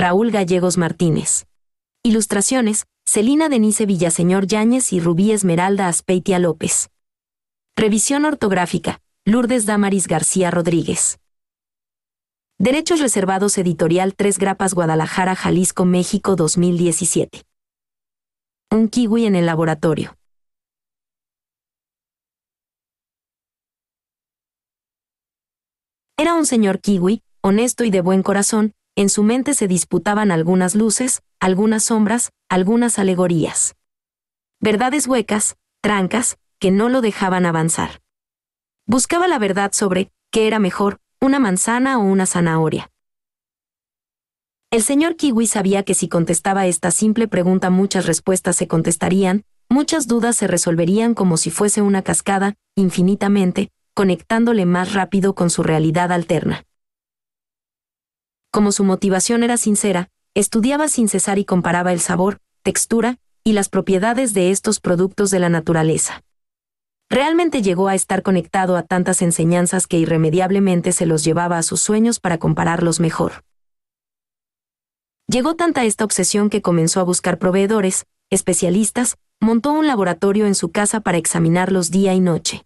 Raúl Gallegos Martínez. Ilustraciones, Celina Denise Villaseñor Yáñez y Rubí Esmeralda Aspeitia López. Revisión ortográfica, Lourdes Damaris García Rodríguez. Derechos reservados editorial 3 Grapas Guadalajara, Jalisco, México 2017. Un kiwi en el laboratorio. Era un señor kiwi, honesto y de buen corazón, en su mente se disputaban algunas luces, algunas sombras, algunas alegorías. Verdades huecas, trancas, que no lo dejaban avanzar. Buscaba la verdad sobre qué era mejor, una manzana o una zanahoria. El señor Kiwi sabía que si contestaba esta simple pregunta muchas respuestas se contestarían, muchas dudas se resolverían como si fuese una cascada, infinitamente, conectándole más rápido con su realidad alterna. Como su motivación era sincera, estudiaba sin cesar y comparaba el sabor, textura y las propiedades de estos productos de la naturaleza. Realmente llegó a estar conectado a tantas enseñanzas que irremediablemente se los llevaba a sus sueños para compararlos mejor. Llegó tanta esta obsesión que comenzó a buscar proveedores, especialistas, montó un laboratorio en su casa para examinarlos día y noche.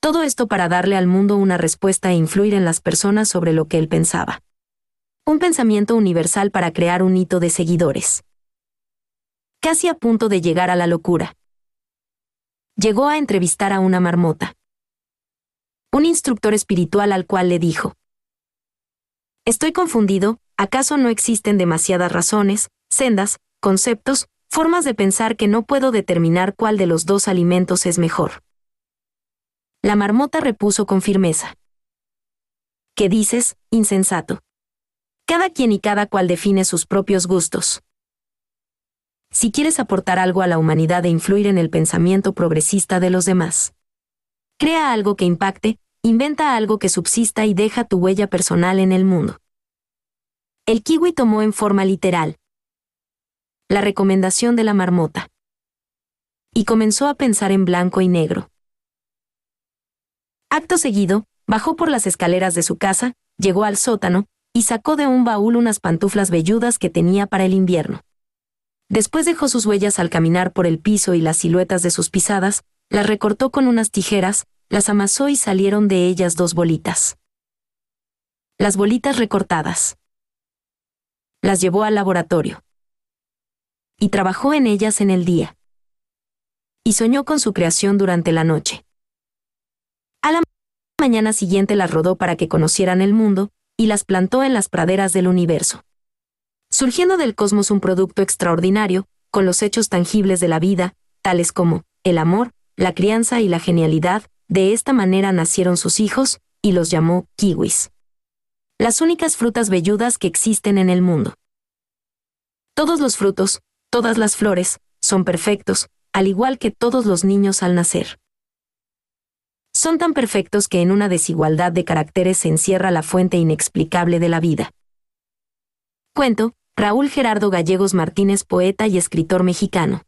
Todo esto para darle al mundo una respuesta e influir en las personas sobre lo que él pensaba un pensamiento universal para crear un hito de seguidores. Casi a punto de llegar a la locura. Llegó a entrevistar a una marmota. Un instructor espiritual al cual le dijo, Estoy confundido, ¿acaso no existen demasiadas razones, sendas, conceptos, formas de pensar que no puedo determinar cuál de los dos alimentos es mejor? La marmota repuso con firmeza. ¿Qué dices, insensato? Cada quien y cada cual define sus propios gustos. Si quieres aportar algo a la humanidad e influir en el pensamiento progresista de los demás, crea algo que impacte, inventa algo que subsista y deja tu huella personal en el mundo. El kiwi tomó en forma literal la recomendación de la marmota y comenzó a pensar en blanco y negro. Acto seguido, bajó por las escaleras de su casa, llegó al sótano, y sacó de un baúl unas pantuflas velludas que tenía para el invierno. Después dejó sus huellas al caminar por el piso y las siluetas de sus pisadas, las recortó con unas tijeras, las amasó y salieron de ellas dos bolitas. Las bolitas recortadas. Las llevó al laboratorio. Y trabajó en ellas en el día. Y soñó con su creación durante la noche. A la mañana siguiente las rodó para que conocieran el mundo, y las plantó en las praderas del universo. Surgiendo del cosmos un producto extraordinario, con los hechos tangibles de la vida, tales como el amor, la crianza y la genialidad, de esta manera nacieron sus hijos, y los llamó kiwis. Las únicas frutas velludas que existen en el mundo. Todos los frutos, todas las flores, son perfectos, al igual que todos los niños al nacer son tan perfectos que en una desigualdad de caracteres se encierra la fuente inexplicable de la vida. Cuento, Raúl Gerardo Gallegos Martínez, poeta y escritor mexicano.